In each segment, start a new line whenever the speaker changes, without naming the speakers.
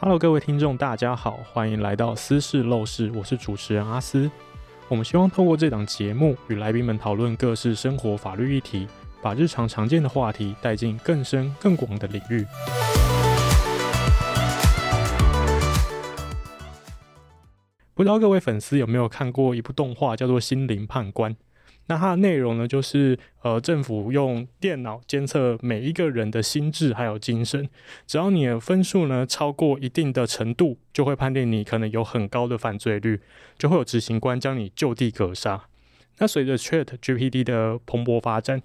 Hello，各位听众，大家好，欢迎来到私事陋室，我是主持人阿斯。我们希望透过这档节目，与来宾们讨论各式生活法律议题，把日常常见的话题带进更深更广的领域。不知道各位粉丝有没有看过一部动画，叫做《心灵判官》。那它的内容呢，就是呃，政府用电脑监测每一个人的心智还有精神，只要你的分数呢超过一定的程度，就会判定你可能有很高的犯罪率，就会有执行官将你就地格杀。那随着 ChatGPT 的蓬勃发展，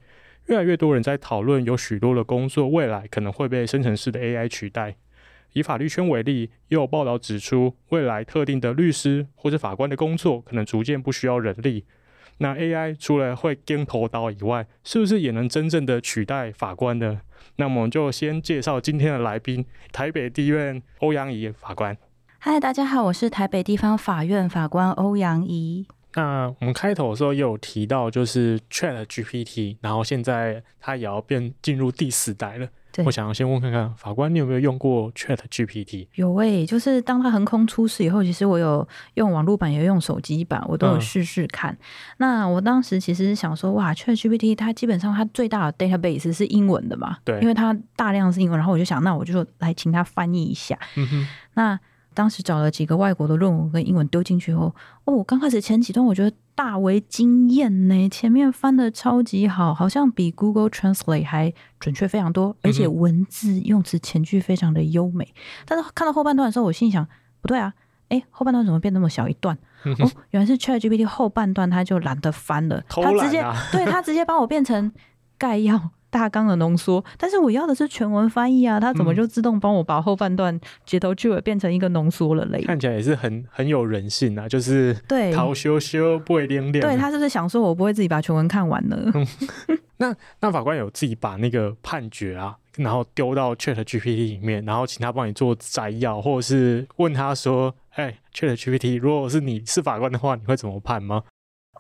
越来越多人在讨论，有许多的工作未来可能会被生成式的 AI 取代。以法律圈为例，也有报道指出，未来特定的律师或者法官的工作可能逐渐不需要人力。那 AI 除了会跟头刀以外，是不是也能真正的取代法官呢？那么我们就先介绍今天的来宾，台北地院欧阳怡法官。
嗨，大家好，我是台北地方法院法官欧阳怡。
那我们开头的时候也有提到，就是 ChatGPT，然后现在它也要变进入第四代了。我想要先问看看法官，你有没有用过 ChatGPT？
有诶、欸，就是当它横空出世以后，其实我有用网络版，也有用手机版，我都有试试看。嗯、那我当时其实是想说，哇，ChatGPT 它基本上它最大的 database 是英文的嘛？对，因为它大量是英文，然后我就想，那我就来请它翻译一下。嗯哼，那。当时找了几个外国的论文跟英文丢进去后，哦，刚开始前几段我觉得大为惊艳呢，前面翻的超级好，好像比 Google Translate 还准确非常多，而且文字用词前句非常的优美。嗯、但是看到后半段的时候，我心想不对啊，哎，后半段怎么变那么小一段？嗯、哦，原来是 ChatGPT 后半段他就懒得翻了，他直接对他直接帮我变成概要。大纲的浓缩，但是我要的是全文翻译啊，它怎么就自动帮我把后半段截头句尾变成一个浓缩了嘞？
看起来也是很很有人性啊，就是对，好羞羞不会亮亮。
对，他是不是想说我不会自己把全文看完呢？嗯、
那那法官有自己把那个判决啊，然后丢到 ChatGPT 里面，然后请他帮你做摘要，或者是问他说：“哎，ChatGPT，如果是你是法官的话，你会怎么判吗？”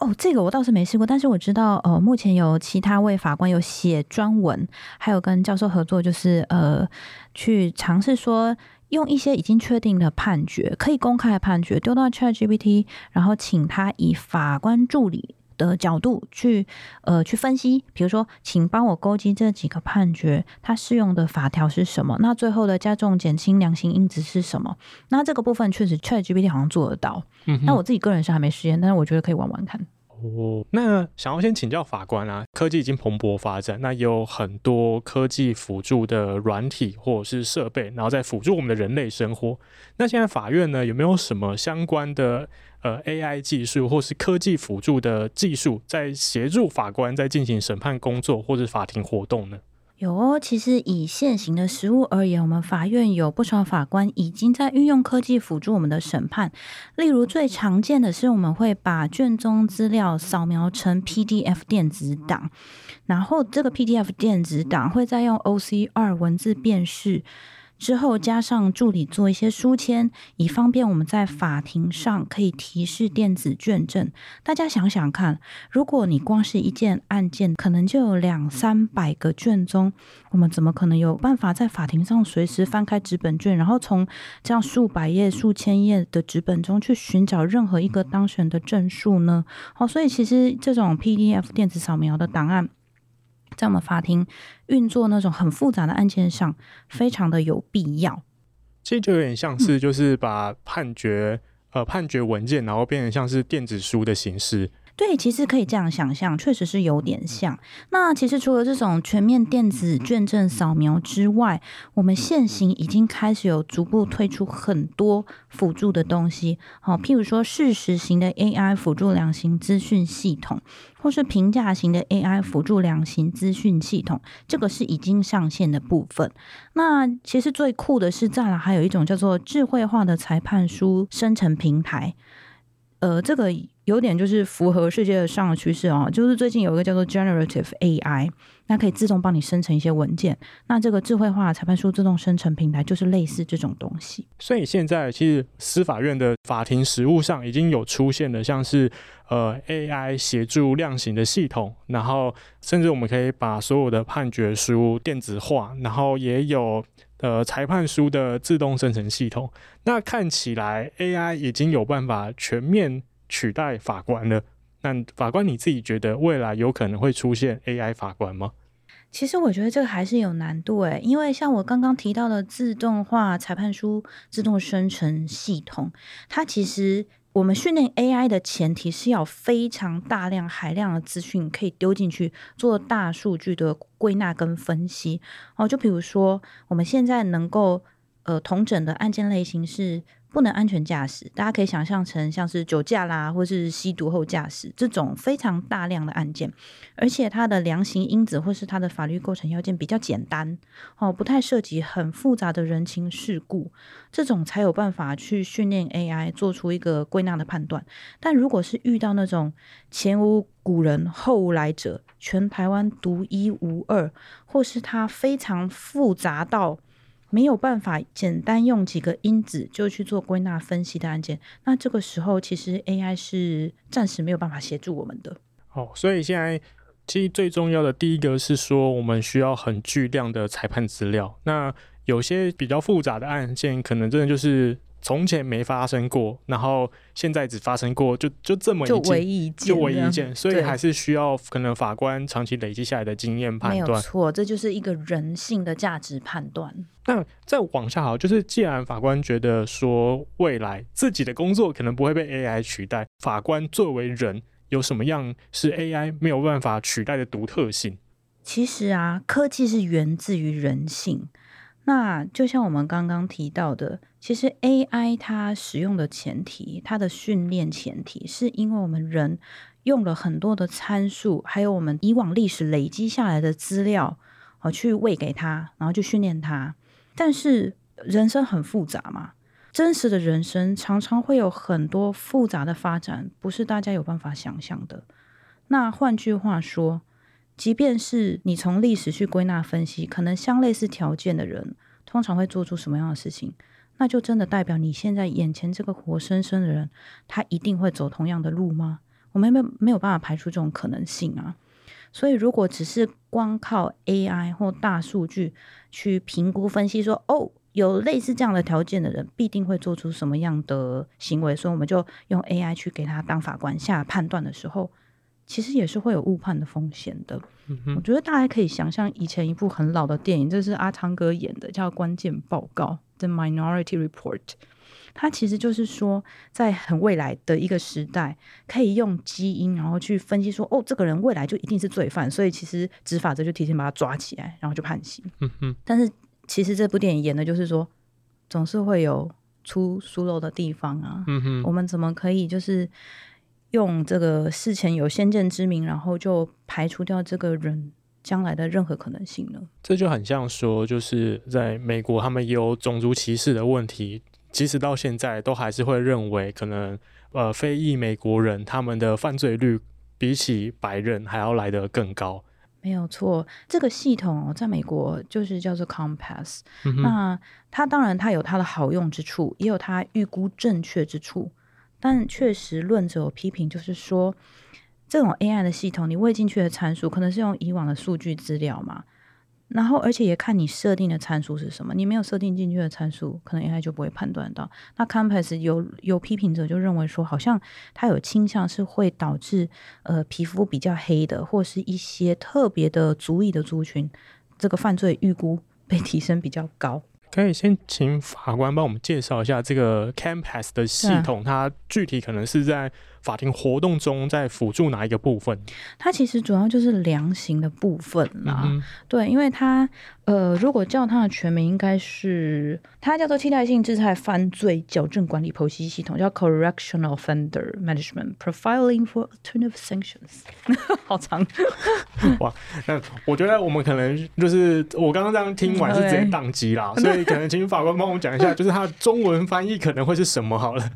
哦，这个我倒是没试过，但是我知道，呃，目前有其他位法官有写专文，还有跟教授合作，就是呃，去尝试说用一些已经确定的判决，可以公开的判决丢到 ChatGPT，然后请他以法官助理。的角度去呃去分析，比如说，请帮我勾稽这几个判决，它适用的法条是什么？那最后的加重减轻量刑因子是什么？那这个部分确实 ChatGPT 好像做得到。嗯，那我自己个人是还没实验，但是我觉得可以玩玩看。
哦，那想要先请教法官啊，科技已经蓬勃发展，那有很多科技辅助的软体或者是设备，然后在辅助我们的人类生活。那现在法院呢，有没有什么相关的？呃，AI 技术或是科技辅助的技术，在协助法官在进行审判工作或者法庭活动呢？
有哦，其实以现行的实务而言，我们法院有不少法官已经在运用科技辅助我们的审判。例如，最常见的是我们会把卷宗资料扫描成 PDF 电子档，然后这个 PDF 电子档会再用 OCR 文字辨识。之后加上助理做一些书签，以方便我们在法庭上可以提示电子卷证。大家想想看，如果你光是一件案件，可能就有两三百个卷宗，我们怎么可能有办法在法庭上随时翻开纸本卷，然后从这样数百页、数千页的纸本中去寻找任何一个当事人的证述呢？好，所以其实这种 PDF 电子扫描的档案。在我们法庭运作那种很复杂的案件上，非常的有必要。
其实就有点像是，就是把判决、嗯、呃判决文件，然后变成像是电子书的形式。
对，其实可以这样想象，确实是有点像。那其实除了这种全面电子卷证扫描之外，我们现行已经开始有逐步推出很多辅助的东西。好，譬如说事实型的 AI 辅助量刑资讯系统，或是评价型的 AI 辅助量刑资讯系统，这个是已经上线的部分。那其实最酷的是，再来还有一种叫做智慧化的裁判书生成平台。呃，这个。有点就是符合世界上的趋势哦，就是最近有一个叫做 Generative AI，那可以自动帮你生成一些文件。那这个智慧化裁判书自动生成平台就是类似这种东西。
所以现在其实司法院的法庭实务上已经有出现了，像是呃 AI 协助量刑的系统，然后甚至我们可以把所有的判决书电子化，然后也有呃裁判书的自动生成系统。那看起来 AI 已经有办法全面取代法官了。那法官你自己觉得未来有可能会出现 AI 法官吗？
其实我觉得这个还是有难度诶，因为像我刚刚提到的自动化裁判书自动生成系统，它其实。我们训练 AI 的前提是要非常大量海量的资讯可以丢进去做大数据的归纳跟分析哦，就比如说我们现在能够呃同整的案件类型是。不能安全驾驶，大家可以想象成像是酒驾啦，或是吸毒后驾驶这种非常大量的案件，而且它的量刑因子或是它的法律构成要件比较简单哦，不太涉及很复杂的人情世故，这种才有办法去训练 AI 做出一个归纳的判断。但如果是遇到那种前无古人后无来者，全台湾独一无二，或是它非常复杂到。没有办法简单用几个因子就去做归纳分析的案件，那这个时候其实 AI 是暂时没有办法协助我们的。
哦，所以现在其实最重要的第一个是说，我们需要很巨量的裁判资料。那有些比较复杂的案件，可能真的就是。从前没发生过，然后现在只发生过，就就这么一件，
就唯一一件，
就唯一一件，所以还是需要可能法官长期累积下来的经验判断。没有
错，这就是一个人性的价值判断。
那再往下好，就是既然法官觉得说未来自己的工作可能不会被 AI 取代，法官作为人有什么样是 AI 没有办法取代的独特性？
其实啊，科技是源自于人性。那就像我们刚刚提到的，其实 AI 它使用的前提，它的训练前提，是因为我们人用了很多的参数，还有我们以往历史累积下来的资料，哦，去喂给它，然后去训练它。但是人生很复杂嘛，真实的人生常常会有很多复杂的发展，不是大家有办法想象的。那换句话说，即便是你从历史去归纳分析，可能相类似条件的人，通常会做出什么样的事情？那就真的代表你现在眼前这个活生生的人，他一定会走同样的路吗？我们没有没有办法排除这种可能性啊。所以，如果只是光靠 AI 或大数据去评估分析说，说哦，有类似这样的条件的人，必定会做出什么样的行为，所以我们就用 AI 去给他当法官下判断的时候。其实也是会有误判的风险的。嗯。我觉得大家可以想象以前一部很老的电影，这是阿汤哥演的，叫《关键报告》（The Minority Report）。它其实就是说，在很未来的一个时代，可以用基因然后去分析说，哦，这个人未来就一定是罪犯，所以其实执法者就提前把他抓起来，然后就判刑。嗯哼。但是其实这部电影演的就是说，总是会有出疏漏的地方啊。嗯哼。我们怎么可以就是？用这个事前有先见之明，然后就排除掉这个人将来的任何可能性呢？
这就很像说，就是在美国，他们有种族歧视的问题，即使到现在都还是会认为，可能呃非裔美国人他们的犯罪率比起白人还要来得更高。
没有错，这个系统在美国就是叫做 Compass，嗯。那它当然它有它的好用之处，也有它预估正确之处。但确实，论者有批评，就是说，这种 AI 的系统，你喂进去的参数可能是用以往的数据资料嘛，然后而且也看你设定的参数是什么，你没有设定进去的参数，可能 AI 就不会判断到。那 Compass 有有批评者就认为说，好像它有倾向是会导致呃皮肤比较黑的，或是一些特别的族裔的族群，这个犯罪预估被提升比较高。
可以先请法官帮我们介绍一下这个 Campus 的系统，它具体可能是在法庭活动中在辅助哪一个部分？
它其实主要就是量刑的部分啦。嗯、对，因为它呃，如果叫它的全名，应该是它叫做替代性制裁犯罪矫正管理剖析系统，叫 Correctional Offender Management Profiling for Alternative Sanctions。好长
哇！那我觉得我们可能就是我刚刚这样听完是直接宕机啦，所以可能请法官帮我们讲一下，就是它的中文翻译可能会是什么好了。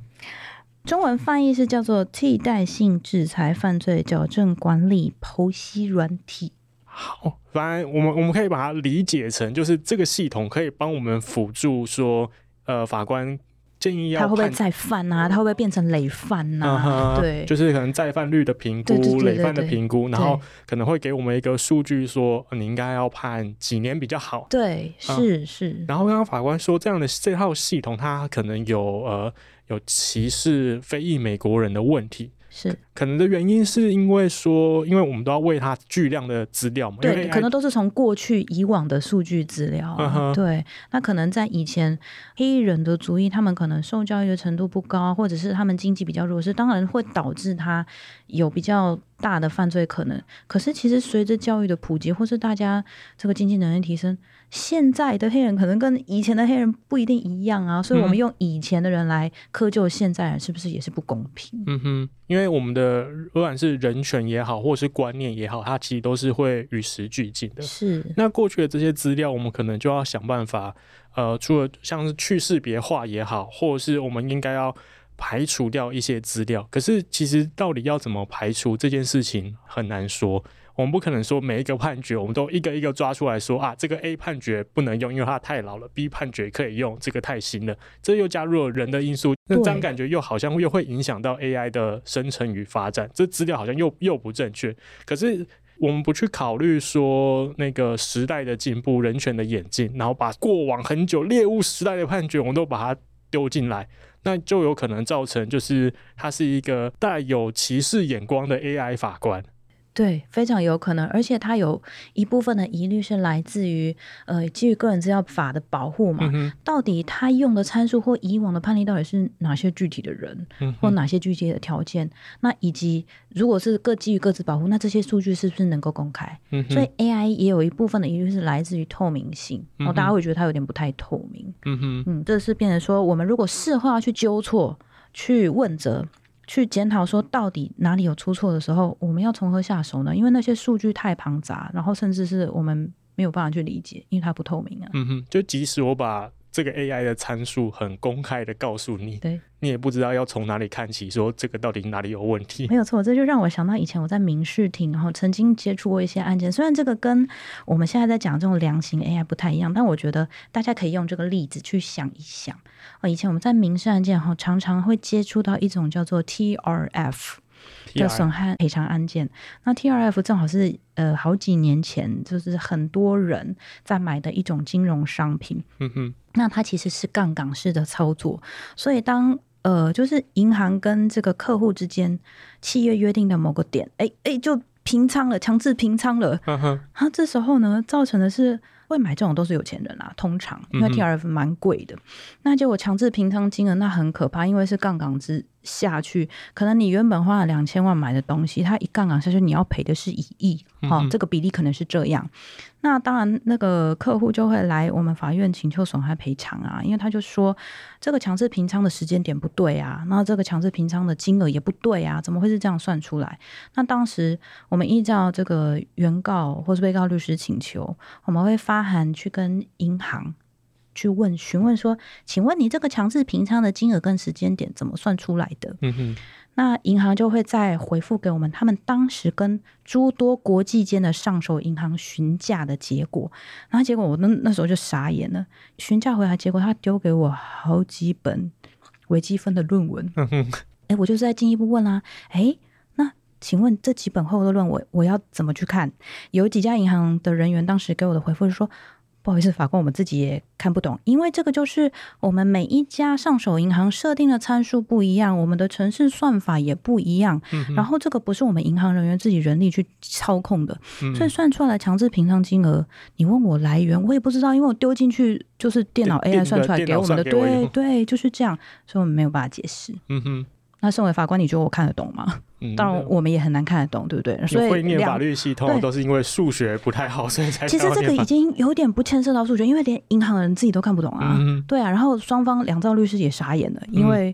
中文翻译是叫做替代性制裁犯罪矫正管理剖析软体。
好，反正我们我们可以把它理解成，就是这个系统可以帮我们辅助说，呃，法官建议要
他会不会再犯啊？他会不会变成累犯啊？嗯、对，
就是可能再犯率的评估、累犯的评估，然后可能会给我们一个数据说，你应该要判几年比较好。
对，是是、嗯。
然后刚刚法官说，这样的这套系统，它可能有呃有歧视非裔美国人的问题。
是，
可能的原因是因为说，因为我们都要为他巨量的资料嘛。
对，可能都是从过去以往的数据资料、啊。Uh. 对，那可能在以前黑人的族裔，他们可能受教育的程度不高，或者是他们经济比较弱势，当然会导致他有比较大的犯罪可能。可是其实随着教育的普及，或是大家这个经济能力提升。现在的黑人可能跟以前的黑人不一定一样啊，所以我们用以前的人来苛究现在人，是不是也是不公平？
嗯哼，因为我们的不管是人权也好，或者是观念也好，它其实都是会与时俱进的。
是，
那过去的这些资料，我们可能就要想办法，呃，除了像是去识别化也好，或者是我们应该要排除掉一些资料。可是，其实到底要怎么排除这件事情很难说。我们不可能说每一个判决，我们都一个一个抓出来说啊，这个 A 判决不能用，因为它太老了；B 判决可以用，这个太新了。这又加入了人的因素，那这样感觉又好像又会影响到 AI 的生成与发展。这资料好像又又不正确。可是我们不去考虑说那个时代的进步、人权的演进，然后把过往很久猎物时代的判决，我们都把它丢进来，那就有可能造成就是它是一个带有歧视眼光的 AI 法官。
对，非常有可能，而且它有一部分的疑虑是来自于，呃，基于个人资料法的保护嘛。嗯、到底他用的参数或以往的判例到底是哪些具体的人，嗯、或哪些具体的条件？那以及如果是各基于各自保护，那这些数据是不是能够公开？嗯、所以 AI 也有一部分的疑虑是来自于透明性，然后大家会觉得它有点不太透明。嗯哼，嗯，这是变成说，我们如果事后要去纠错、去问责。去检讨说到底哪里有出错的时候，我们要从何下手呢？因为那些数据太庞杂，然后甚至是我们没有办法去理解，因为它不透明啊。
嗯哼，就即使我把这个 AI 的参数很公开的告诉你，
对，
你也不知道要从哪里看起，说这个到底哪里有问题。
没有错，这就让我想到以前我在民事庭，然后曾经接触过一些案件。虽然这个跟我们现在在讲这种量刑 AI 不太一样，但我觉得大家可以用这个例子去想一想。以前我们在民事案件哈，常常会接触到一种叫做 TRF 的损害赔偿案件。那 TRF 正好是呃好几年前，就是很多人在买的一种金融商品。嗯哼，那它其实是杠杆式的操作，所以当呃就是银行跟这个客户之间契约约定的某个点，哎哎就平仓了，强制平仓了。嗯哼，啊这时候呢，造成的是。会买这种都是有钱人啊，通常因为 TRF 蛮贵的，嗯、那结果强制平仓金额那很可怕，因为是杠杆之下去，可能你原本花了两千万买的东西，它一杠杆下去，你要赔的是一亿，好、嗯哦，这个比例可能是这样。那当然，那个客户就会来我们法院请求损害赔偿啊，因为他就说这个强制平仓的时间点不对啊，那这个强制平仓的金额也不对啊，怎么会是这样算出来？那当时我们依照这个原告或是被告律师请求，我们会发函去跟银行。去问询问说，请问你这个强制平仓的金额跟时间点怎么算出来的？嗯哼，那银行就会再回复给我们，他们当时跟诸多国际间的上手银行询价的结果。然后结果我那那时候就傻眼了，询价回来结果他丢给我好几本微积分的论文。嗯哼，哎，我就是在进一步问啦、啊，哎，那请问这几本厚的论文我要怎么去看？有几家银行的人员当时给我的回复是说。不好意思，法官，我们自己也看不懂，因为这个就是我们每一家上手银行设定的参数不一样，我们的城市算法也不一样，嗯，然后这个不是我们银行人员自己人力去操控的，嗯，所以算出来的强制平仓金额，你问我来源，我也不知道，因为我丢进去就是电脑 AI 算出来给我们的，对对，就是这样，所以我们没有办法解释。嗯哼。那身为法官，你觉得我看得懂吗？嗯，当然我们也很难看得懂，对不对？所以
会念法律系统都是因为数学不太好，所以才。
其实这个已经有点不牵涉到数学，因为连银行人自己都看不懂啊。嗯、对啊，然后双方两造律师也傻眼了，因为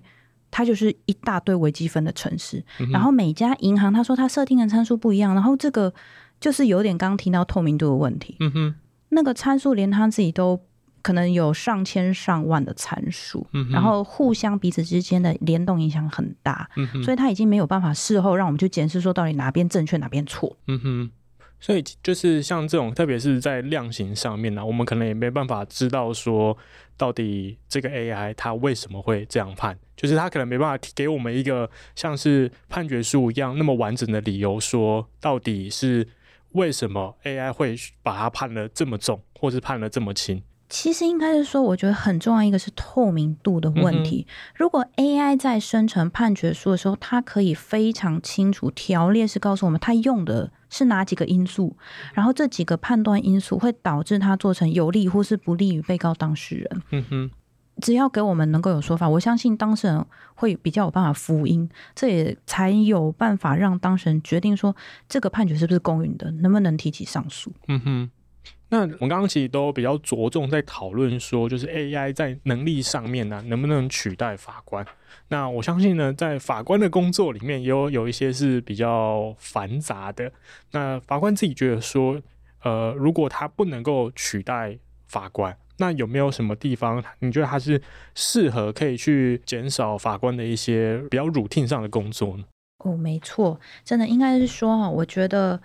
他就是一大堆微积分的城市，嗯，然后每家银行他说他设定的参数不一样，然后这个就是有点刚刚提到透明度的问题。嗯哼，那个参数连他自己都。可能有上千上万的参数，嗯，然后互相彼此之间的联动影响很大，嗯，所以他已经没有办法事后让我们去检视说到底哪边正确哪边错。嗯哼，
所以就是像这种，特别是在量刑上面呢、啊，我们可能也没办法知道说到底这个 AI 它为什么会这样判，就是它可能没办法给我们一个像是判决书一样那么完整的理由，说到底是为什么 AI 会把它判了这么重，或是判了这么轻。
其实应该是说，我觉得很重要一个是透明度的问题。嗯、如果 AI 在生成判决书的时候，它可以非常清楚条列式告诉我们，它用的是哪几个因素，然后这几个判断因素会导致它做成有利或是不利于被告当事人。
嗯哼，
只要给我们能够有说法，我相信当事人会比较有办法服膺，这也才有办法让当事人决定说这个判决是不是公允的，能不能提起上诉。
嗯哼。那我们刚刚其实都比较着重在讨论说，就是 AI 在能力上面呢、啊，能不能取代法官？那我相信呢，在法官的工作里面，也有有一些是比较繁杂的。那法官自己觉得说，呃，如果他不能够取代法官，那有没有什么地方你觉得他是适合可以去减少法官的一些比较 routine 上的工作呢？
哦，没错，真的应该是说哈，我觉得。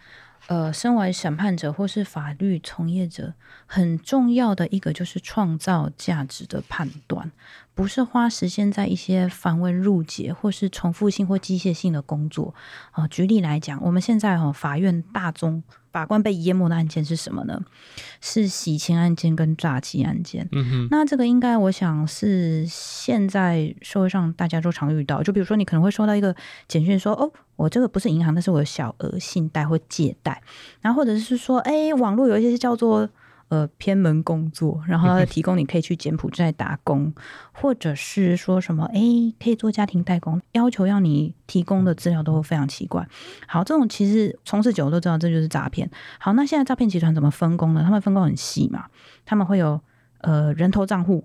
呃，身为审判者或是法律从业者，很重要的一个就是创造价值的判断，不是花时间在一些繁文缛节或是重复性或机械性的工作。啊、呃，举例来讲，我们现在哈法院大宗。法官被淹没的案件是什么呢？是洗钱案件跟诈欺案件。
嗯哼，
那这个应该我想是现在社会上大家都常遇到。就比如说，你可能会收到一个简讯说：“哦，我这个不是银行，但是我有小额信贷或借贷。”然后或者是说：“哎，网络有一些叫做……”呃，偏门工作，然后他提供你可以去柬埔寨打工，或者是说什么，哎，可以做家庭代工，要求要你提供的资料都非常奇怪。好，这种其实从事久了都知道，这就是诈骗。好，那现在诈骗集团怎么分工呢？他们分工很细嘛，他们会有呃人头账户，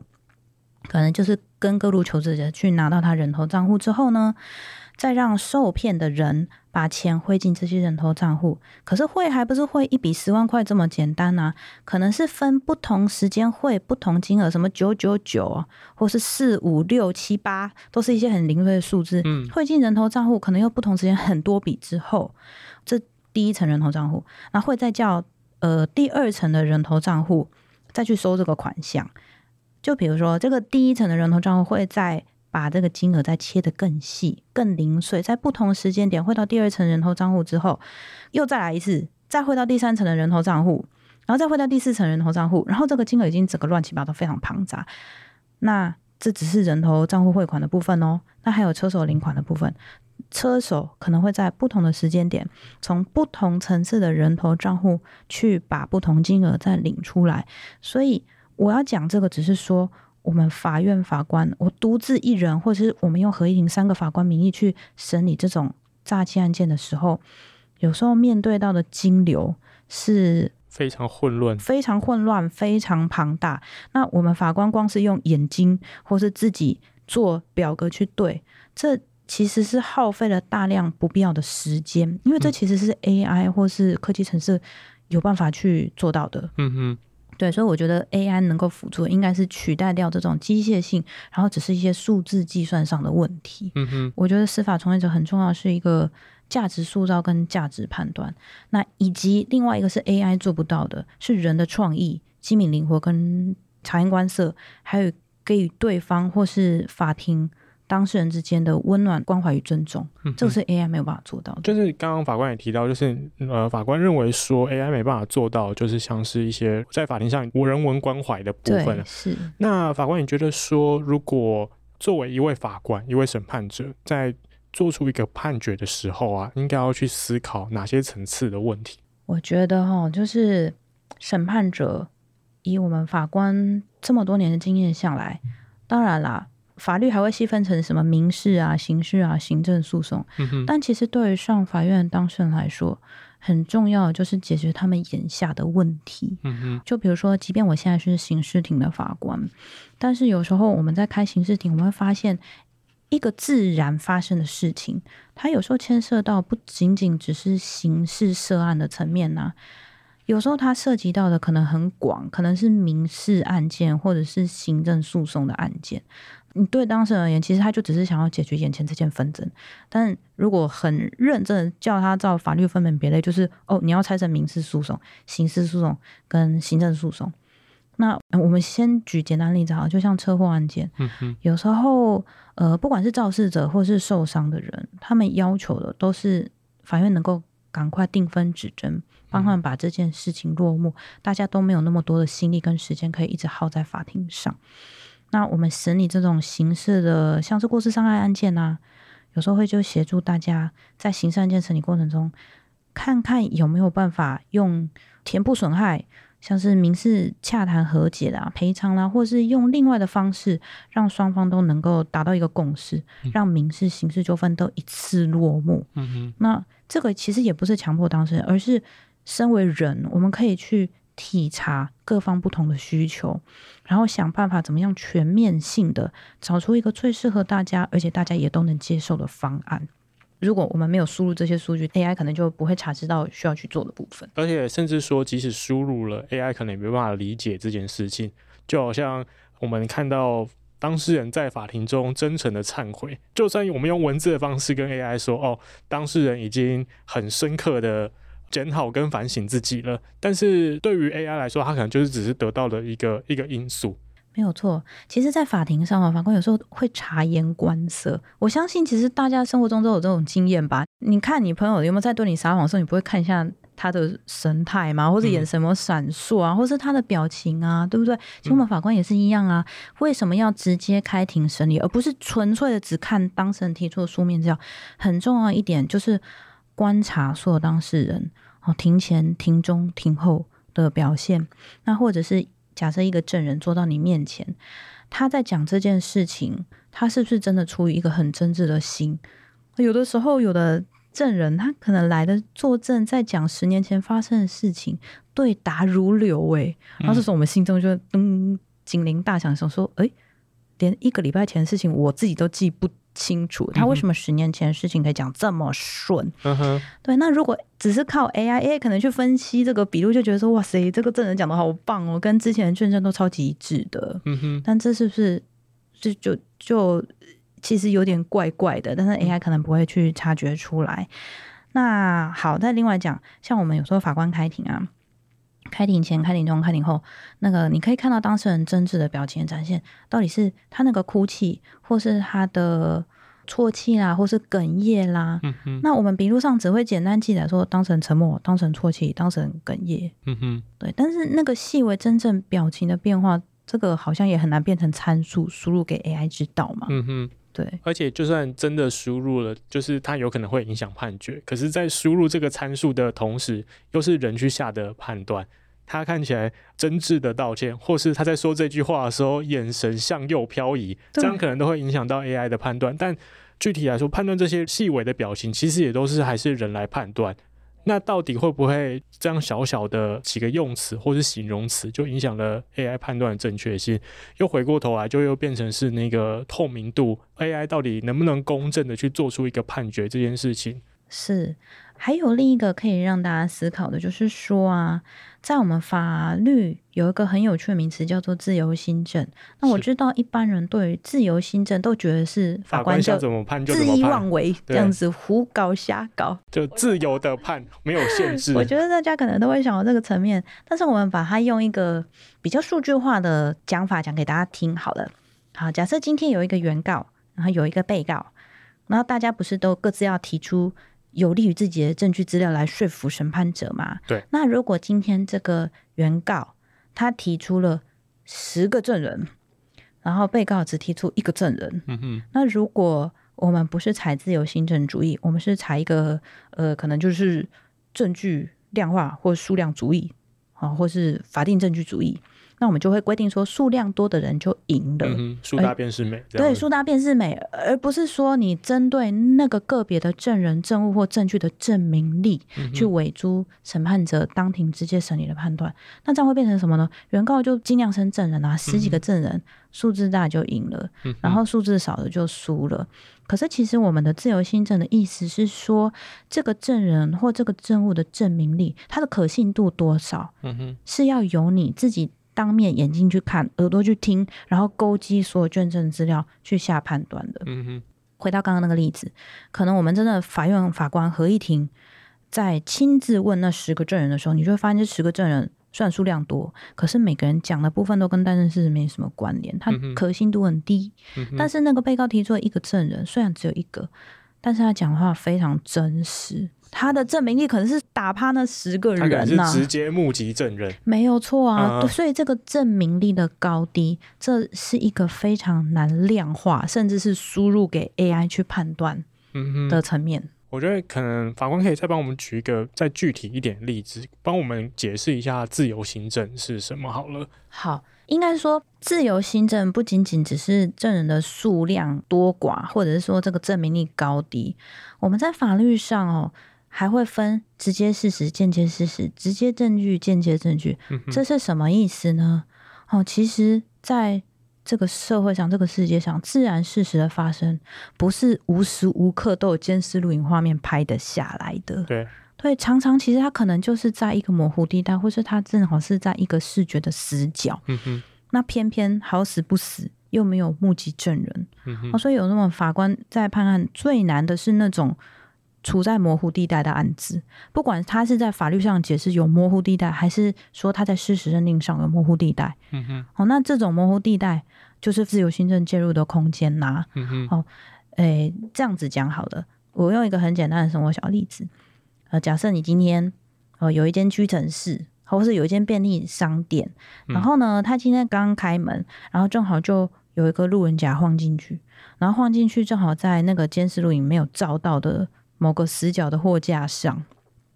可能就是跟各路求职者去拿到他人头账户之后呢，再让受骗的人。把钱汇进这些人头账户，可是汇还不是汇一笔十万块这么简单啊？可能是分不同时间汇不同金额，什么九九九，或是四五六七八，都是一些很零碎的数字。嗯，汇进人头账户，可能又不同时间很多笔之后，这第一层人头账户，然后会再叫呃第二层的人头账户再去收这个款项。就比如说，这个第一层的人头账户会在。把这个金额再切得更细、更零碎，在不同时间点汇到第二层人头账户之后，又再来一次，再汇到第三层的人头账户，然后再汇到第四层人头账户，然后这个金额已经整个乱七八糟，非常庞杂。那这只是人头账户汇款的部分哦，那还有车手领款的部分，车手可能会在不同的时间点，从不同层次的人头账户去把不同金额再领出来。所以我要讲这个，只是说。我们法院法官，我独自一人，或者是我们用合议庭三个法官名义去审理这种诈欺案件的时候，有时候面对到的金流是
非常混乱、
非常混乱、非常庞大。那我们法官光是用眼睛，或是自己做表格去对，这其实是耗费了大量不必要的时间，因为这其实是 AI 或是科技程式有办法去做到的。
嗯哼。
对，所以我觉得 AI 能够辅助，应该是取代掉这种机械性，然后只是一些数字计算上的问题。
嗯哼，
我觉得司法从业者很重要，是一个价值塑造跟价值判断。那以及另外一个是 AI 做不到的，是人的创意、机敏灵活跟察言观色，还有给予对方或是法庭。当事人之间的温暖关怀与尊重，嗯，这个是 AI 没有办法做到的。
就是刚刚法官也提到，就是呃，法官认为说 AI 没办法做到，就是像是一些在法庭上无人文关怀的部分。
是。
那法官也觉得说，如果作为一位法官、一位审判者，在做出一个判决的时候啊，应该要去思考哪些层次的问题？
我觉得哈，就是审判者以我们法官这么多年的经验下来，当然啦。法律还会细分成什么民事啊、刑事啊、行政诉讼。
嗯，
但其实对于上法院的当事人来说，很重要的就是解决他们眼下的问题。
嗯，
就比如说，即便我现在是刑事庭的法官，但是有时候我们在开刑事庭，我们会发现一个自然发生的事情，它有时候牵涉到不仅仅只是刑事涉案的层面呐、啊。有时候它涉及到的可能很广，可能是民事案件或者是行政诉讼的案件。你对当事人而言，其实他就只是想要解决眼前这件纷争。但如果很认真的叫他照法律分门别类，就是哦，你要拆成民事诉讼、刑事诉讼跟行政诉讼。那我们先举简单例子哈，就像车祸案件，
嗯嗯，
有时候呃，不管是肇事者或是受伤的人，他们要求的都是法院能够赶快定分指针，帮他们把这件事情落幕。大家都没有那么多的心力跟时间可以一直耗在法庭上。那我们审理这种刑事的，像是过失伤害案件啊，有时候会就协助大家在刑事案件审理过程中，看看有没有办法用填补损害。像是民事洽谈和解啦、赔偿啦，或是用另外的方式，让双方都能够达到一个共识，让民事、刑事纠纷都一次落幕。
嗯哼，
那这个其实也不是强迫当事人，而是身为人，我们可以去体察各方不同的需求，然后想办法怎么样全面性的找出一个最适合大家，而且大家也都能接受的方案。如果我们没有输入这些数据，AI 可能就不会察知到需要去做的部分。
而且甚至说，即使输入了 AI，可能也没办法理解这件事情。就好像我们看到当事人在法庭中真诚的忏悔，就算我们用文字的方式跟 AI 说：“哦，当事人已经很深刻的检讨跟反省自己了。”但是对于 AI 来说，它可能就是只是得到了一个一个因素。
没有错，其实，在法庭上啊，法官有时候会察言观色。我相信，其实大家生活中都有这种经验吧？你看你朋友有没有在对你撒谎的时候，你不会看一下他的神态吗？或者眼神有没有闪烁啊？或是他的表情啊，对不对？其实我们法官也是一样啊。为什么要直接开庭审理，而不是纯粹的只看当事人提出的书面资料？很重要一点就是观察所有当事人哦，庭前、庭中、庭后的表现，那或者是。假设一个证人坐到你面前，他在讲这件事情，他是不是真的出于一个很真挚的心？有的时候，有的证人他可能来的作证，在讲十年前发生的事情，对答如流，诶，然后这时候我们心中就噔警铃大响，想说，诶，连一个礼拜前的事情，我自己都记不清楚，他为什么十年前的事情可以讲这么顺？
嗯哼，
对，那如果只是靠 AI，AI 可能去分析这个笔录，就觉得说哇塞，这个证人讲的好棒哦，跟之前的卷证都超级一致的。
嗯哼，
但这是不是这就就，就其实有点怪怪的？但是 AI 可能不会去察觉出来。那好，再另外讲，像我们有时候法官开庭啊。开庭前、开庭中、开庭后，那个你可以看到当事人真挚的表情的展现，到底是他那个哭泣，或是他的啜泣啦，或是哽咽啦。
嗯哼。
那我们笔录上只会简单记载说，当事人沉默，当事人啜泣，当事人哽咽。
嗯哼。
对，但是那个细微真正表情的变化，这个好像也很难变成参数输入给 AI 知道嘛。
嗯哼。
对。
而且就算真的输入了，就是它有可能会影响判决。可是，在输入这个参数的同时，又是人去下的判断。他看起来真挚的道歉，或是他在说这句话的时候眼神向右漂移，这样可能都会影响到 AI 的判断。但具体来说，判断这些细微的表情，其实也都是还是人来判断。那到底会不会这样小小的几个用词或是形容词，就影响了 AI 判断的正确性？又回过头来，就又变成是那个透明度，AI 到底能不能公正的去做出一个判决这件事情？
是。还有另一个可以让大家思考的，就是说啊，在我们法律有一个很有趣的名词叫做自由新政。那我知道一般人对于自由新政都觉得是法官就怎么判就恣意妄为这样子胡搞瞎搞，
就自由的判没有限制。
我觉得大家可能都会想到这个层面，但是我们把它用一个比较数据化的讲法讲给大家听好了。好，假设今天有一个原告，然后有一个被告，然后大家不是都各自要提出有利于自己的证据资料来说服审判者嘛？
对。
那如果今天这个原告他提出了十个证人，然后被告只提出一个证人，
嗯哼。
那如果我们不是采自由行政主义，我们是采一个呃，可能就是证据量化或数量主义啊，或是法定证据主义。那我们就会规定说，数量多的人就赢了，
嗯，数大便是美。
对，数大便是美，而不是说你针对那个个别的证人、证物或证据的证明力去委诸审判者当庭直接审理的判断。嗯。那这样会变成什么呢？原告就尽量生证人啊，十几个证人，数字大就赢了，然后数字少的就输了。可是其实我们的自由新证的意思是说，这个证人或这个证物的证明力，它的可信度多少，嗯是要由你自己。当面眼睛去看，耳朵去听，然后勾稽所有卷证资料去下判断的。
嗯哼。
回到刚刚那个例子，可能我们真的法院法官合议庭在亲自问那十个证人的时候，你就会发现这十个证人虽然数量多，可是每个人讲的部分都跟待证事实没什么关联，他可信度很低。嗯、但是那个被告提出的一个证人，虽然只有一个，但是他讲话非常真实。他的证明力可能是打趴那十个人呐、啊，
是直接目击证人，
没有错啊。Uh, 所以这个证明力的高低，这是一个非常难量化，甚至是输入给 AI 去判断的层面、嗯。
我觉得可能法官可以再帮我们举一个再具体一点例子，帮我们解释一下自由行政是什么好了。
好，应该说自由行政不仅仅只是证人的数量多寡，或者是说这个证明力高低，我们在法律上哦。还会分直接事实、间接事实、直接证据、间接证据，这是什么意思呢？哦，其实在这个社会上、这个世界上，自然事实的发生不是无时无刻都有监视录影画面拍得下来的。
对，
对，常常其实它可能就是在一个模糊地带，或是它正好是在一个视觉的死角。
嗯哼，
那偏偏好死不死又没有目击证人。
嗯哼，
哦，所以有那么法官在判案最难的是那种。处在模糊地带的案子，不管他是在法律上解释有模糊地带，还是说他在事实认定上有模糊地带，
嗯哼，
哦，那这种模糊地带就是自由行政介入的空间呐、啊，
嗯哼，
哦，诶，这样子讲好了，我用一个很简单的生活小例子，呃，假设你今天呃有一间屈臣氏，或是有一间便利商店，然后呢，他今天刚开门，然后正好就有一个路人甲晃进去，然后晃进去正好在那个监视录影没有照到的。某个死角的货架上，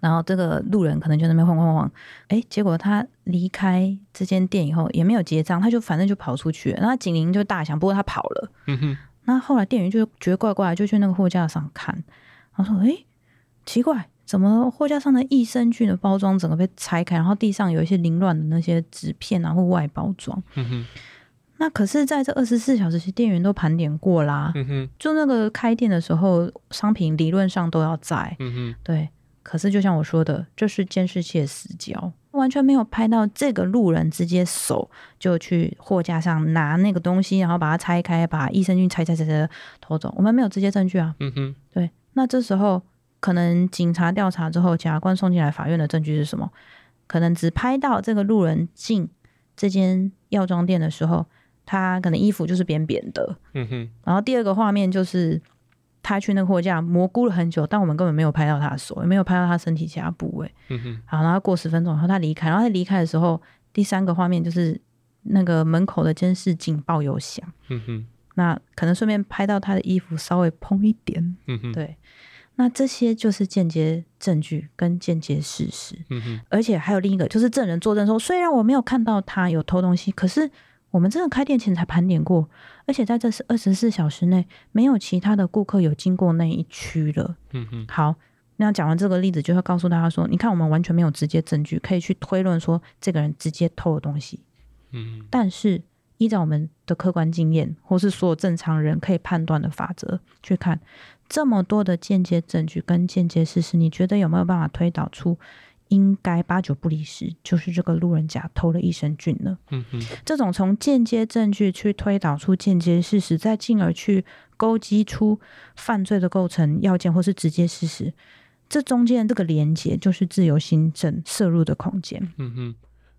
然后这个路人可能就在那边晃晃晃，哎，结果他离开这间店以后也没有结账，他就反正就跑出去了，然后警铃就大响，不过他跑了。
嗯哼。
那后来店员就觉得怪怪，就去那个货架上看，然后说：“哎，奇怪，怎么货架上的益生菌的包装整个被拆开，然后地上有一些凌乱的那些纸片啊或外包装。”
嗯哼。
那可是，在这二十四小时，其实店员都盘点过啦。
嗯哼，
就那个开店的时候，商品理论上都要在。
嗯哼，
对。可是，就像我说的，这是监视器的死角，完全没有拍到这个路人直接手就去货架上拿那个东西，然后把它拆开，把益生菌拆拆拆拆偷走。我们没有直接证据啊。
嗯哼，
对。那这时候，可能警察调查之后，检察官送进来法院的证据是什么？可能只拍到这个路人进这间药妆店的时候。他可能衣服就是扁扁的，
嗯哼。
然后第二个画面就是他去那个货架蘑菇了很久，但我们根本没有拍到他的手，也没有拍到他身体其他部位，
嗯哼。
好，然后过十分钟，然后他离开，然后他离开的时候，第三个画面就是那个门口的监视警报有响，
嗯哼。
那可能顺便拍到他的衣服稍微蓬一点，
嗯哼。
对，那这些就是间接证据跟间接事实，
嗯哼。
而且还有另一个，就是证人作证说，虽然我没有看到他有偷东西，可是。我们真的开店前才盘点过，而且在这是二十四小时内没有其他的顾客有经过那一区了。
嗯嗯，
好，那讲完这个例子，就会告诉大家说，你看我们完全没有直接证据可以去推论说这个人直接偷了东西。
嗯，
但是依照我们的客观经验，或是所有正常人可以判断的法则去看，这么多的间接证据跟间接事实，你觉得有没有办法推导出？应该八九不离十，就是这个路人甲偷了益生菌了。
嗯哼，
这种从间接证据去推导出间接事实，再进而去勾稽出犯罪的构成要件或是直接事实，这中间这个连接就是自由心证摄入的空间。
嗯哼，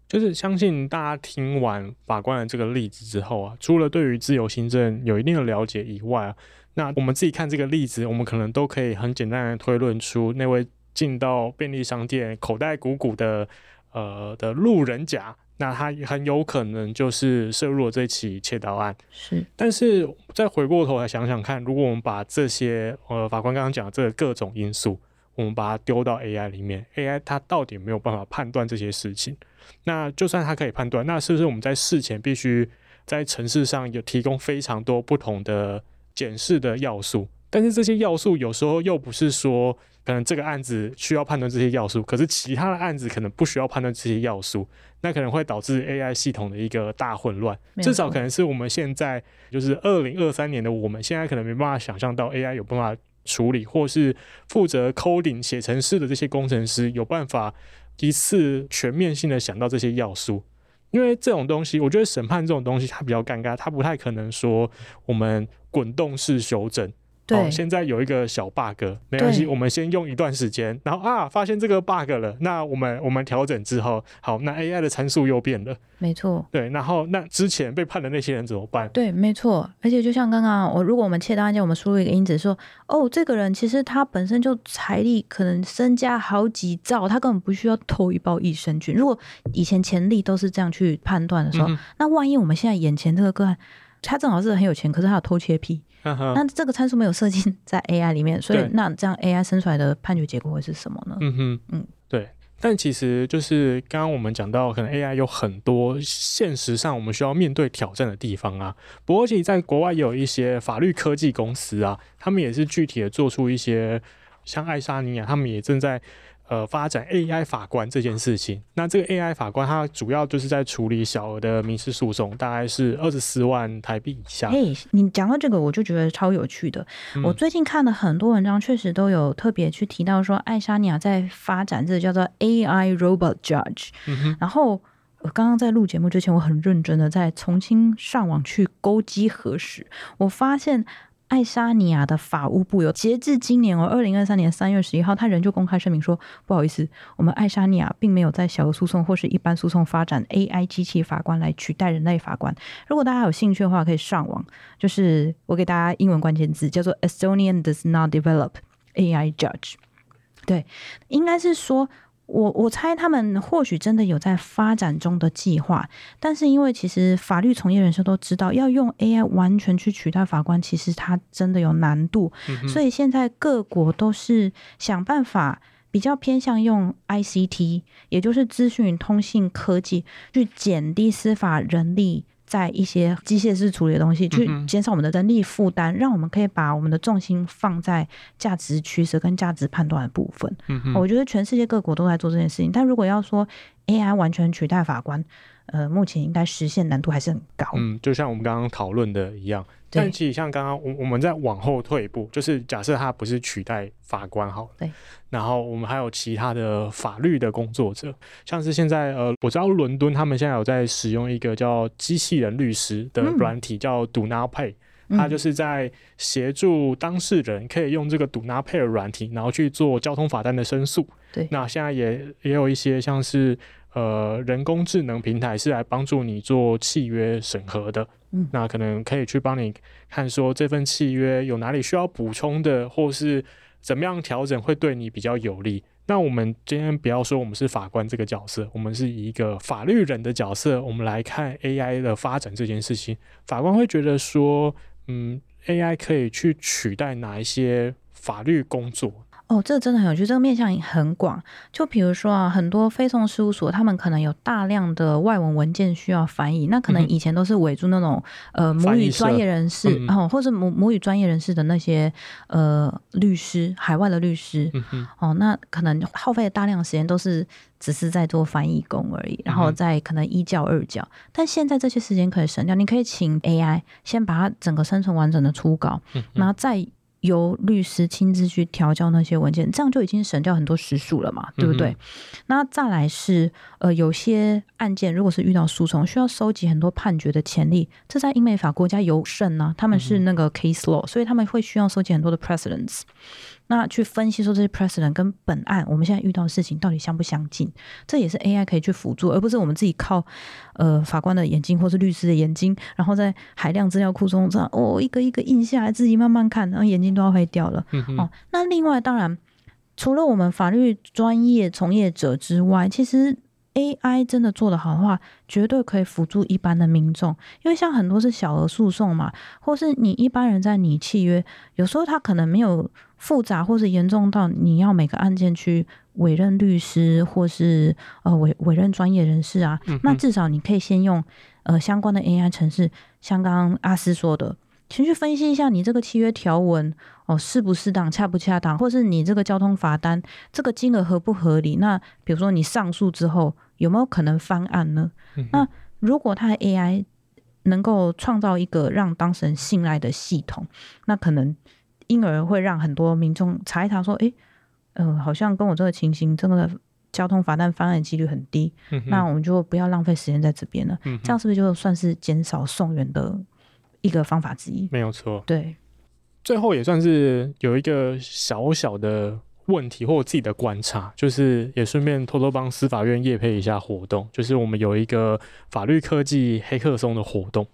就是相信大家听完法官的这个例子之后啊，除了对于自由心证有一定的了解以外啊，那我们自己看这个例子，我们可能都可以很简单的推论出那位。进到便利商店，口袋鼓鼓的，呃的路人甲，那他很有可能就是涉入了这起窃盗案。
是，
但是再回过头来想想看，如果我们把这些呃法官刚刚讲的这个各种因素，我们把它丢到 AI 里面，AI 它到底没有办法判断这些事情？那就算它可以判断，那是不是我们在事前必须在城市上有提供非常多不同的检视的要素？但是这些要素有时候又不是说。可能这个案子需要判断这些要素，可是其他的案子可能不需要判断这些要素，那可能会导致 AI 系统的一个大混乱。至少可能是我们现在就是二零二三年的我们现在可能没办法想象到 AI 有办法处理，或是负责 coding 写程式的这些工程师有办法一次全面性的想到这些要素。因为这种东西，我觉得审判这种东西它比较尴尬，它不太可能说我们滚动式修正。对、哦，现在有一个小 bug，没关系，我们先用一段时间，然后啊，发现这个 bug 了，那我们我们调整之后，好，那 AI 的参数又变了，
没错，
对，然后那之前被判的那些人怎么办？
对，没错，而且就像刚刚我，如果我们窃盗案件，我们输入一个因子说，哦，这个人其实他本身就财力可能身家好几兆，他根本不需要偷一包益生菌。如果以前前例都是这样去判断的时候，嗯、那万一我们现在眼前这个个案，他正好是很有钱，可是他有偷窃癖。那这个参数没有设计在 AI 里面，所以那这样 AI 生出来的判决结果会是什么呢？
嗯哼，嗯，对。但其实就是刚刚我们讲到，可能 AI 有很多现实上我们需要面对挑战的地方啊。不过，其实在国外也有一些法律科技公司啊，他们也是具体的做出一些，像爱沙尼亚，他们也正在。呃，发展 AI 法官这件事情，那这个 AI 法官它主要就是在处理小额的民事诉讼，大概是二十四万台币以下。
嘿，你讲到这个，我就觉得超有趣的。嗯、我最近看了很多文章，确实都有特别去提到说，爱沙尼亚在发展这个叫做 AI Robot Judge。嗯。然后我刚刚在录节目之前，我很认真的在重新上网去勾稽核实，我发现。爱沙尼亚的法务部有截至今年哦，二零二三年三月十一号，他仍旧公开声明说，不好意思，我们爱沙尼亚并没有在小额诉讼或是一般诉讼发展 AI 机器法官来取代人类法官。如果大家有兴趣的话，可以上网，就是我给大家英文关键字叫做 Estonian does not develop AI judge。对，应该是说。我我猜他们或许真的有在发展中的计划，但是因为其实法律从业人士都知道，要用 AI 完全去取代法官，其实它真的有难度，嗯、所以现在各国都是想办法比较偏向用 ICT，也就是资讯通信科技，去减低司法人力。在一些机械式处理的东西，去减少我们的人力负担，让我们可以把我们的重心放在价值取舍跟价值判断的部分。嗯，我觉得全世界各国都在做这件事情，但如果要说 AI 完全取代法官，呃，目前应该实现难度还是很高。
嗯，就像我们刚刚讨论的一样。但其实像刚刚我我们在往后退一步，就是假设他不是取代法官好了，
对。
然后我们还有其他的法律的工作者，像是现在呃，我知道伦敦他们现在有在使用一个叫机器人律师的软体，叫 Do Not Pay，它就是在协助当事人可以用这个 Do Not Pay 的软体，然后去做交通罚单的申诉。
对。那
现在也也有一些像是。呃，人工智能平台是来帮助你做契约审核的，嗯，那可能可以去帮你看说这份契约有哪里需要补充的，或是怎么样调整会对你比较有利。那我们今天不要说我们是法官这个角色，我们是以一个法律人的角色，我们来看 AI 的发展这件事情。法官会觉得说，嗯，AI 可以去取代哪一些法律工作？
哦，这个真的很有趣，这个面向很广。就比如说啊，很多非讼事务所，他们可能有大量的外文文件需要翻译，那可能以前都是委住那种、嗯、呃母语专业人士，哦、嗯，或者母母语专业人士的那些呃律师，海外的律师，嗯、哦，那可能耗费大量的时间都是只是在做翻译工而已，然后再可能一教二教。嗯、但现在这些时间可以省掉，你可以请 AI 先把它整个生成完整的初稿，嗯、然后再。由律师亲自去调教那些文件，这样就已经省掉很多时数了嘛，对不对？嗯、那再来是，呃，有些案件如果是遇到诉讼，需要收集很多判决的潜力，这在英美法国家尤甚呢，他们是那个 case law，、嗯、所以他们会需要收集很多的 precedents。那去分析说这些 precedent 跟本案我们现在遇到的事情到底相不相近，这也是 AI 可以去辅助，而不是我们自己靠呃法官的眼睛或是律师的眼睛，然后在海量资料库中这样哦一个一个印下来，自己慢慢看，然后眼睛都要黑掉了。嗯、哦，那另外当然除了我们法律专业从业者之外，其实 AI 真的做得好的话，绝对可以辅助一般的民众，因为像很多是小额诉讼嘛，或是你一般人在拟契约，有时候他可能没有。复杂或是严重到你要每个案件去委任律师，或是呃委委任专业人士啊，嗯、那至少你可以先用呃相关的 AI 程式，像刚刚阿思说的，先去分析一下你这个契约条文哦适不适当、恰不恰当，或是你这个交通罚单这个金额合不合理？那比如说你上诉之后有没有可能翻案呢？嗯、那如果他的 AI 能够创造一个让当事人信赖的系统，那可能。因而会让很多民众查一查，说：“诶，嗯、呃，好像跟我这个情形真的交通罚单翻案几率很低，嗯、那我们就不要浪费时间在这边了。嗯、这样是不是就算是减少送员的一个方法之一？
没有错。
对，
最后也算是有一个小小的问题，或我自己的观察，就是也顺便偷偷帮司法院业配一下活动，就是我们有一个法律科技黑客松的活动。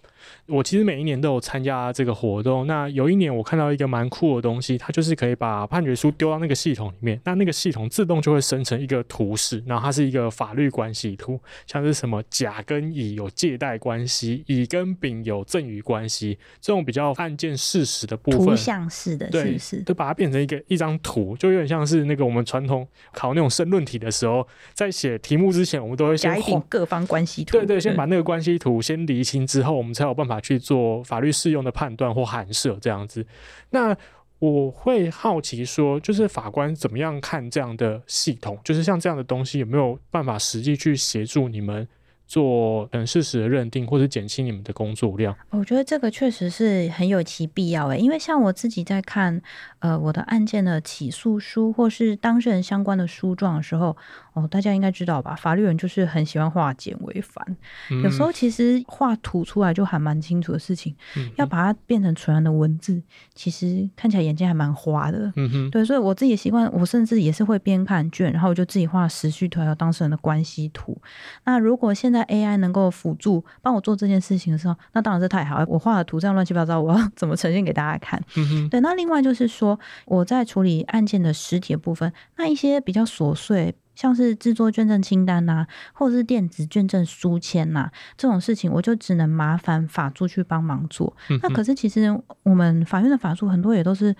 我其实每一年都有参加这个活动。那有一年我看到一个蛮酷的东西，它就是可以把判决书丢到那个系统里面，那那个系统自动就会生成一个图示，然后它是一个法律关系图，像是什么甲跟乙有借贷关系，乙跟丙有赠与关系，这种比较案件事实的部分，
图像式的，是是，
对，就把它变成一个一张图，就有点像是那个我们传统考那种申论题的时候，在写题目之前，我们都会先画
各方关系图，
对，对对，先把那个关系图先厘清之后，我们才有办法。去做法律适用的判断或函涉这样子，那我会好奇说，就是法官怎么样看这样的系统？就是像这样的东西，有没有办法实际去协助你们？做等事实的认定，或者减轻你们的工作量。
我觉得这个确实是很有其必要诶，因为像我自己在看呃我的案件的起诉书，或是当事人相关的书状的时候，哦，大家应该知道吧？法律人就是很喜欢化简为繁，嗯、有时候其实画图出来就还蛮清楚的事情，嗯、要把它变成纯然的文字，其实看起来眼睛还蛮花的。嗯哼，对，所以我自己习惯，我甚至也是会边看卷，然后我就自己画时序图，还有当事人的关系图。那如果现在在 AI 能够辅助帮我做这件事情的时候，那当然是太好了。我画的图这样乱七八糟，我要 怎么呈现给大家看？嗯哼，对。那另外就是说，我在处理案件的实体的部分，那一些比较琐碎，像是制作捐赠清单呐、啊，或者是电子捐赠书签呐，这种事情，我就只能麻烦法助去帮忙做。嗯、那可是其实我们法院的法助很多也都是。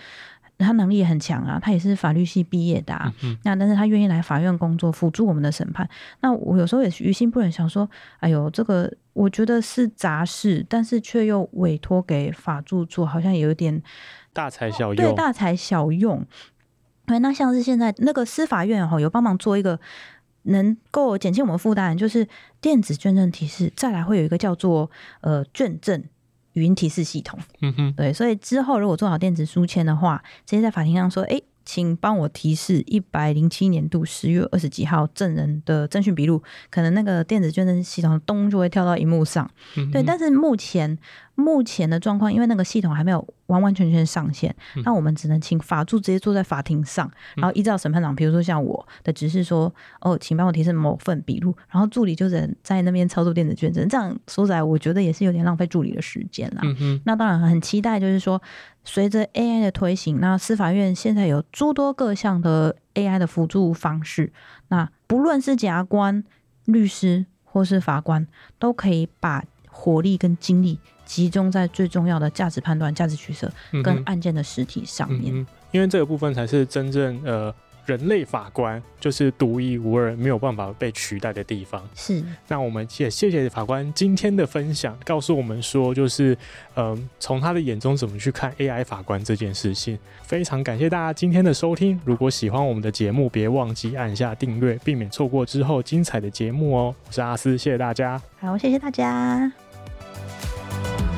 他能力也很强啊，他也是法律系毕业的啊。嗯、那但是他愿意来法院工作，辅助我们的审判。那我有时候也是于心不忍，想说，哎呦，这个我觉得是杂事，但是却又委托给法助做，好像有一点
大材小用。
对，大材小用。对，那像是现在那个司法院哈，有帮忙做一个能够减轻我们负担，就是电子卷证提示，再来会有一个叫做呃卷证。语音提示系统，嗯哼，对，所以之后如果做好电子书签的话，直接在法庭上说，哎、欸，请帮我提示一百零七年度十月二十几号证人的侦讯笔录，可能那个电子卷证系统咚就会跳到荧幕上，嗯、对，但是目前。目前的状况，因为那个系统还没有完完全全上线，嗯、那我们只能请法助直接坐在法庭上，然后依照审判长，比如说像我的指示说，哦，请帮我提示某份笔录，然后助理就在在那边操作电子卷证。这样说起来，我觉得也是有点浪费助理的时间啦。嗯、哼那当然很期待，就是说随着 AI 的推行，那司法院现在有诸多各项的 AI 的辅助方式，那不论是检察官、律师或是法官，都可以把火力跟精力。集中在最重要的价值判断、价值取舍跟案件的实体上面，嗯嗯，
因为这个部分才是真正呃人类法官就是独一无二、没有办法被取代的地方。
是，
那我们也谢谢法官今天的分享，告诉我们说，就是呃从他的眼中怎么去看 AI 法官这件事情。非常感谢大家今天的收听，如果喜欢我们的节目，别忘记按下订阅，避免错过之后精彩的节目哦。我是阿斯，谢谢大家。
好，谢谢大家。Bye.